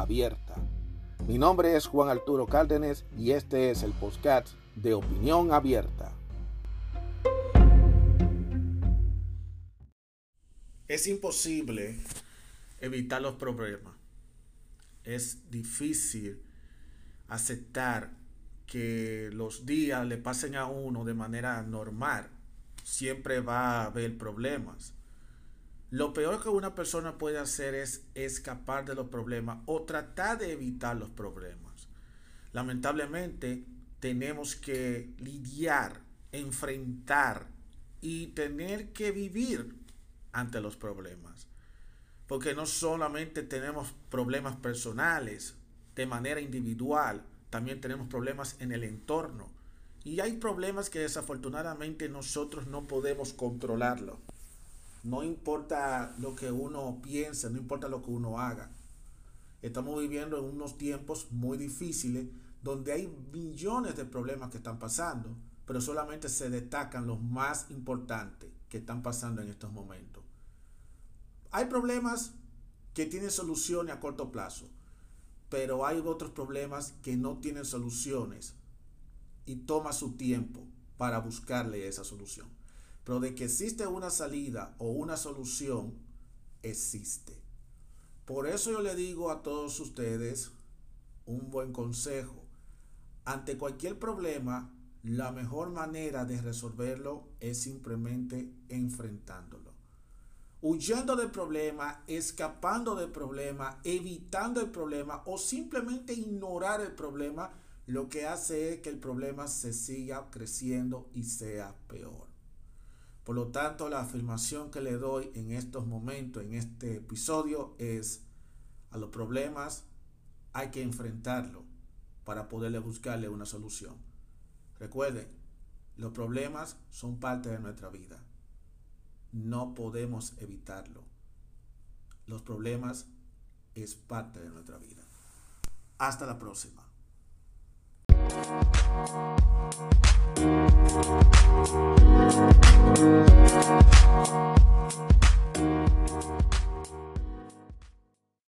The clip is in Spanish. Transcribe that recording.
abierta. Mi nombre es Juan Arturo Cárdenas y este es el podcast de Opinión Abierta. Es imposible evitar los problemas. Es difícil aceptar que los días le pasen a uno de manera normal. Siempre va a haber problemas. Lo peor que una persona puede hacer es escapar de los problemas o tratar de evitar los problemas. Lamentablemente tenemos que lidiar, enfrentar y tener que vivir ante los problemas. Porque no solamente tenemos problemas personales de manera individual, también tenemos problemas en el entorno. Y hay problemas que desafortunadamente nosotros no podemos controlarlo. No importa lo que uno piense, no importa lo que uno haga. Estamos viviendo en unos tiempos muy difíciles donde hay millones de problemas que están pasando, pero solamente se destacan los más importantes que están pasando en estos momentos. Hay problemas que tienen soluciones a corto plazo, pero hay otros problemas que no tienen soluciones y toma su tiempo para buscarle esa solución. Pero de que existe una salida o una solución, existe. Por eso yo le digo a todos ustedes un buen consejo. Ante cualquier problema, la mejor manera de resolverlo es simplemente enfrentándolo. Huyendo del problema, escapando del problema, evitando el problema o simplemente ignorar el problema, lo que hace es que el problema se siga creciendo y sea peor. Por lo tanto, la afirmación que le doy en estos momentos, en este episodio, es a los problemas hay que enfrentarlo para poderle buscarle una solución. Recuerden, los problemas son parte de nuestra vida. No podemos evitarlo. Los problemas es parte de nuestra vida. Hasta la próxima.